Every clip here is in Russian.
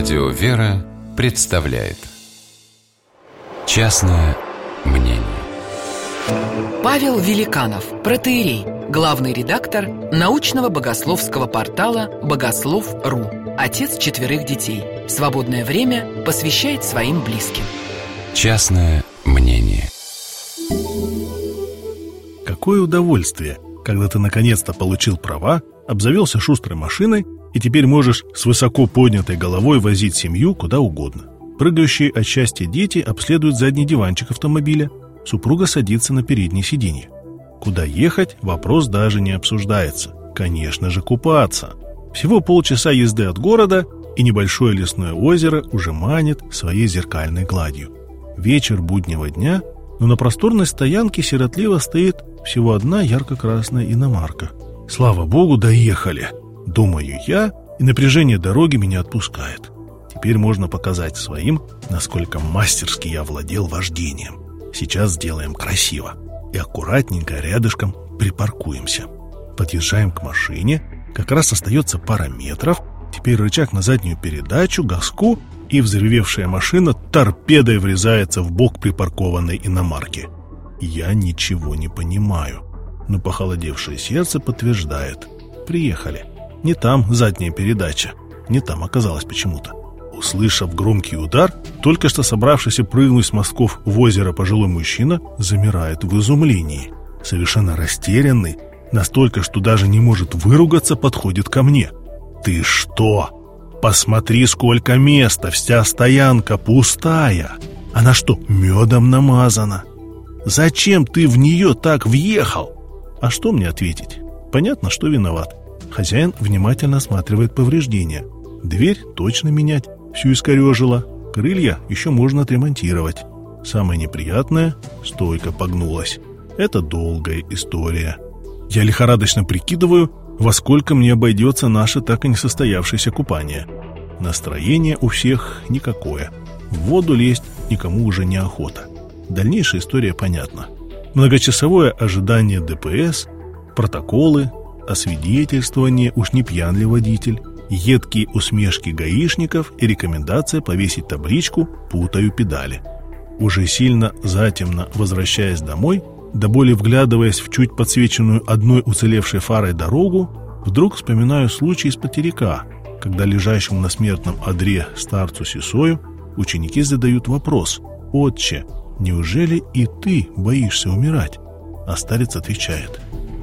Радио «Вера» представляет Частное мнение Павел Великанов, протеерей, главный редактор научного богословского портала «Богослов.ру», отец четверых детей. Свободное время посвящает своим близким. Частное мнение Какое удовольствие, когда ты наконец-то получил права, обзавелся шустрой машиной и теперь можешь с высоко поднятой головой возить семью куда угодно. Прыгающие от счастья дети обследуют задний диванчик автомобиля, супруга садится на переднее сиденье. Куда ехать, вопрос даже не обсуждается. Конечно же, купаться. Всего полчаса езды от города, и небольшое лесное озеро уже манит своей зеркальной гладью. Вечер буднего дня, но на просторной стоянке сиротливо стоит всего одна ярко-красная иномарка. Слава богу, доехали. Думаю я, и напряжение дороги меня отпускает. Теперь можно показать своим, насколько мастерски я владел вождением. Сейчас сделаем красиво и аккуратненько рядышком припаркуемся. Подъезжаем к машине, как раз остается пара метров, теперь рычаг на заднюю передачу, газку, и взревевшая машина торпедой врезается в бок припаркованной иномарки. Я ничего не понимаю, но похолодевшее сердце подтверждает. Приехали. Не там задняя передача, не там оказалось почему-то. Услышав громкий удар, только что собравшийся прыгнуть с мостков в озеро пожилой мужчина замирает в изумлении. Совершенно растерянный, настолько, что даже не может выругаться, подходит ко мне. «Ты что? Посмотри, сколько места, вся стоянка пустая! Она что, медом намазана? Зачем ты в нее так въехал?» А что мне ответить? Понятно, что виноват. Хозяин внимательно осматривает повреждения. Дверь точно менять, всю искорежило. Крылья еще можно отремонтировать. Самое неприятное – стойка погнулась. Это долгая история. Я лихорадочно прикидываю, во сколько мне обойдется наше так и не состоявшееся купание. Настроение у всех никакое. В воду лезть никому уже не охота. Дальнейшая история понятна. Многочасовое ожидание ДПС, протоколы, освидетельствование, уж не пьян ли водитель, едкие усмешки гаишников и рекомендация повесить табличку «Путаю педали». Уже сильно затемно возвращаясь домой, до боли вглядываясь в чуть подсвеченную одной уцелевшей фарой дорогу, вдруг вспоминаю случай из потеряка, когда лежащему на смертном одре старцу Сисою ученики задают вопрос «Отче, неужели и ты боишься умирать?» А старец отвечает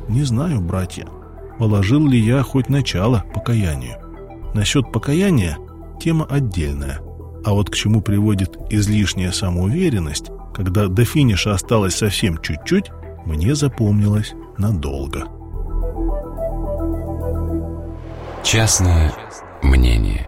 «Не знаю, братья, положил ли я хоть начало покаянию. Насчет покаяния тема отдельная. А вот к чему приводит излишняя самоуверенность, когда до финиша осталось совсем чуть-чуть, мне запомнилось надолго. Частное мнение